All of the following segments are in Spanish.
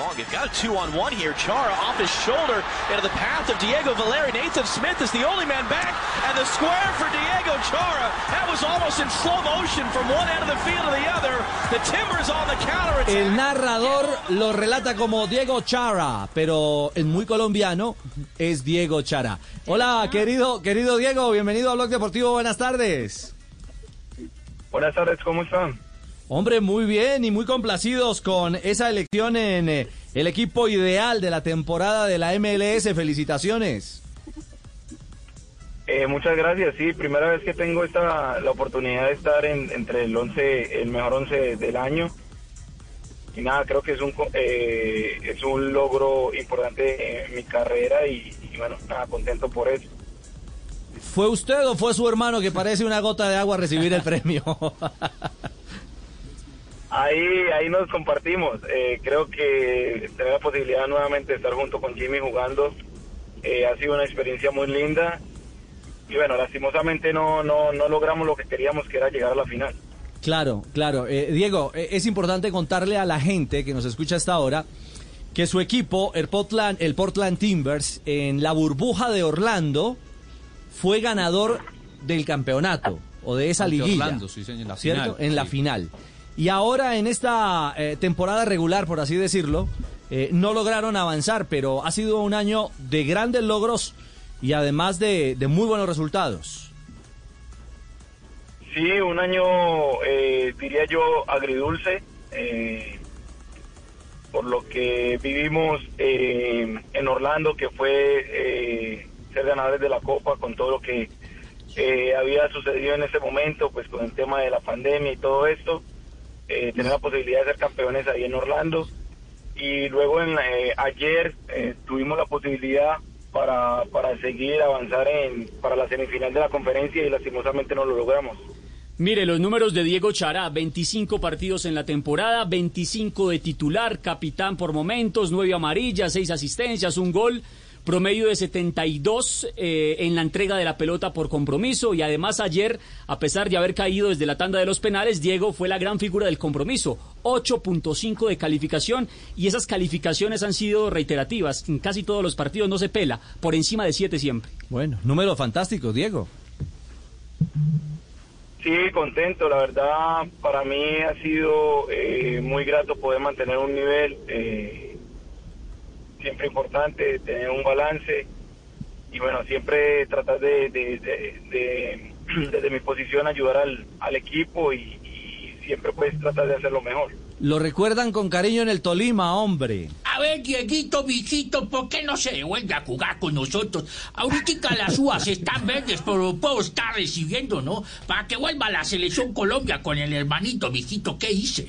Long. Got a two-on-one here. Chara off his shoulder into the path of Diego Valeri. Nathan Smith is the only man back, and the square for Diego Chara. That was almost in slow motion from one end of the field to the other. The Timbers on the counter attack. El narrador lo relata como Diego Chara, pero en muy colombiano es Diego Chara. Hola, querido, querido Diego, bienvenido a Blog Deportivo. Buenas tardes. Buenas tardes, ¿cómo están? Hombre, muy bien y muy complacidos con esa elección en eh, el equipo ideal de la temporada de la MLS. Felicitaciones. Eh, muchas gracias, sí, primera vez que tengo esta la oportunidad de estar en, entre el 11, el mejor 11 del año. Y nada, creo que es un eh, es un logro importante en mi carrera y, y bueno, nada, contento por eso. ¿Fue usted o fue su hermano que parece una gota de agua recibir el premio? Ahí, ahí nos compartimos. Eh, creo que tener la posibilidad nuevamente de estar junto con Jimmy jugando eh, ha sido una experiencia muy linda. Y bueno, lastimosamente no, no, no logramos lo que queríamos, que era llegar a la final. Claro, claro. Eh, Diego, eh, es importante contarle a la gente que nos escucha hasta ahora que su equipo, el Portland, el Portland Timbers, en la burbuja de Orlando, fue ganador del campeonato o de esa Ante liguilla. Orlando, sí, en la ¿cierto? final, En la final. Y ahora en esta eh, temporada regular, por así decirlo, eh, no lograron avanzar, pero ha sido un año de grandes logros y además de, muy buenos resultados. Sí, un año, eh, diría yo, agridulce, eh, por lo que vivimos en Orlando, que fue ser ganadores de la Copa con todo lo que había sucedido en ese momento, pues con el tema de la pandemia y todo esto, eh, tener la posibilidad de ser campeones ahí en Orlando. Y luego en, eh, ayer eh, tuvimos la posibilidad para, para seguir avanzar en, para la semifinal de la conferencia y lastimosamente no lo logramos. Mire, los números de Diego Chará, 25 partidos en la temporada, 25 de titular, capitán por momentos, 9 amarillas, 6 asistencias, un gol, promedio de 72 eh, en la entrega de la pelota por compromiso y además ayer, a pesar de haber caído desde la tanda de los penales, Diego fue la gran figura del compromiso, 8.5 de calificación y esas calificaciones han sido reiterativas, en casi todos los partidos no se pela, por encima de 7 siempre. Bueno, número fantástico, Diego. Sí, contento. La verdad, para mí ha sido eh, muy grato poder mantener un nivel eh, siempre importante, tener un balance y bueno, siempre tratar de, de- de- de- desde mi posición ayudar al, al equipo y, y siempre pues tratar de hacerlo mejor. Lo recuerdan con cariño en el Tolima, hombre. A ver, Dieguito, mijito, ¿por qué no se vuelve a jugar con nosotros? Ahorita las uvas están verdes, pero puedo estar recibiendo, ¿no? Para que vuelva a la selección Colombia con el hermanito, mijito, ¿qué hice?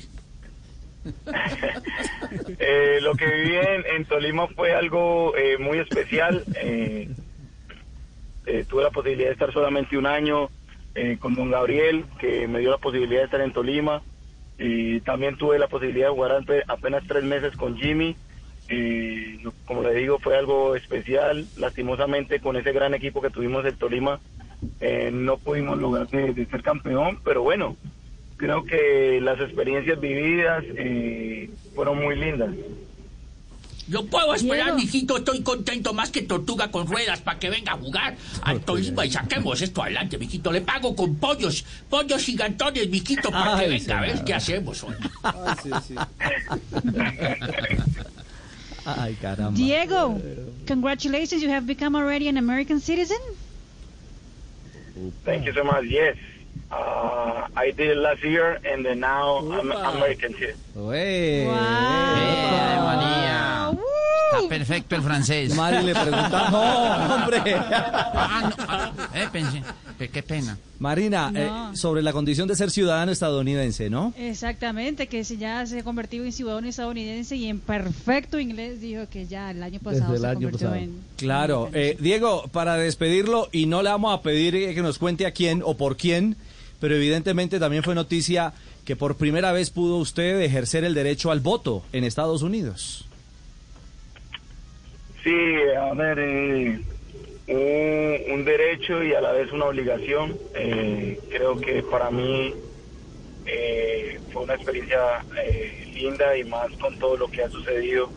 Eh, lo que viví en, Tolima fue algo eh, muy especial. Eh, eh, tuve la posibilidad de estar solamente un año eh, con don Gabriel, que me dio la posibilidad de estar en Tolima. Y también tuve la posibilidad de jugar ape- apenas tres meses con Jimmy. Lo- como le digo, fue algo especial. Lastimosamente, con ese gran equipo que tuvimos en Tolima, eh, no pudimos lograr de ser campeón, pero bueno, creo que las experiencias vividas eh, fueron muy lindas. Yo puedo esperar, Diego. mijito, estoy contento más que tortuga con ruedas para que venga a jugar al Tolima y saquemos esto adelante, mijito. Le pago con pollos, pollos gigantones, mijito, para que venga a ver qué hacemos hoy. Ay, caramba. Diego, congratulations, you have become already an American citizen. Thank you so much. Yes, uh, I did it last year, and then now I'm. American too. Ué. Wow. María. Woo, perfecto el francés. Mari le pregunta, no, hombre. Ah, no, ah, eh, pensé, qué pena. Marina, No. eh, sobre la condición de ser ciudadano estadounidense, ¿no? Exactamente, que si ya se ha convertido en ciudadano estadounidense y en perfecto inglés dijo que ya el año pasado Desde el se año convirtió pasado. en... Claro, en eh, Diego, para despedirlo, y no le vamos a pedir que nos cuente a quién o por quién, pero evidentemente también fue noticia que por primera vez pudo usted ejercer el derecho al voto en Estados Unidos. Sí, a ver, eh, un, un derecho y a la vez una obligación. Eh, creo que para mí eh, fue una experiencia eh, linda y más con todo lo que ha sucedido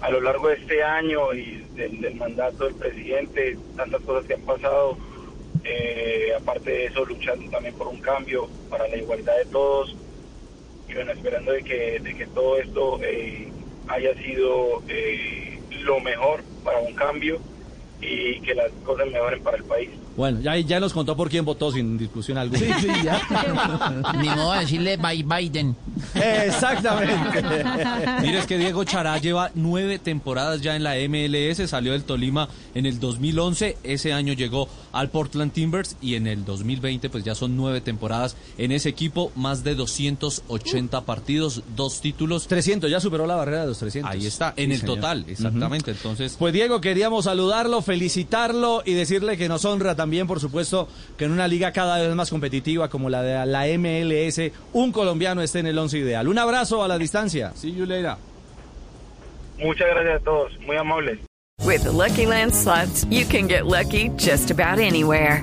a lo largo de este año y del, mandato del presidente, tantas cosas que han pasado. Eh, aparte de eso, luchando también por un cambio para la igualdad de todos bueno, esperando de que, de que todo esto eh, haya sido eh, lo mejor para un cambio y que las cosas mejoren para el país. Bueno, ya, ya nos contó por quién votó sin discusión alguna. Sí, sí, ya. Ni modo de decirle bye Biden. Exactamente. Mira, es que Diego Chará lleva nueve temporadas ya en la MLS, salió del Tolima en el 2011, ese año llegó al Portland Timbers y en el 2020 pues ya son nueve temporadas en ese equipo, más de 280 partidos, dos títulos. 300, ya superó la barrera de los 300. Ahí está, en Sí, el señor. total, exactamente. Entonces, Pues Diego, queríamos saludarlo, felicitarlo y decirle que nos honra también, por supuesto, que en una liga cada vez más competitiva como la de la MLS, un colombiano esté en el once ideal. Un abrazo a la distancia. see you later. Muchas gracias a todos, muy amables. With the Lucky Land slots, you can get lucky just about anywhere.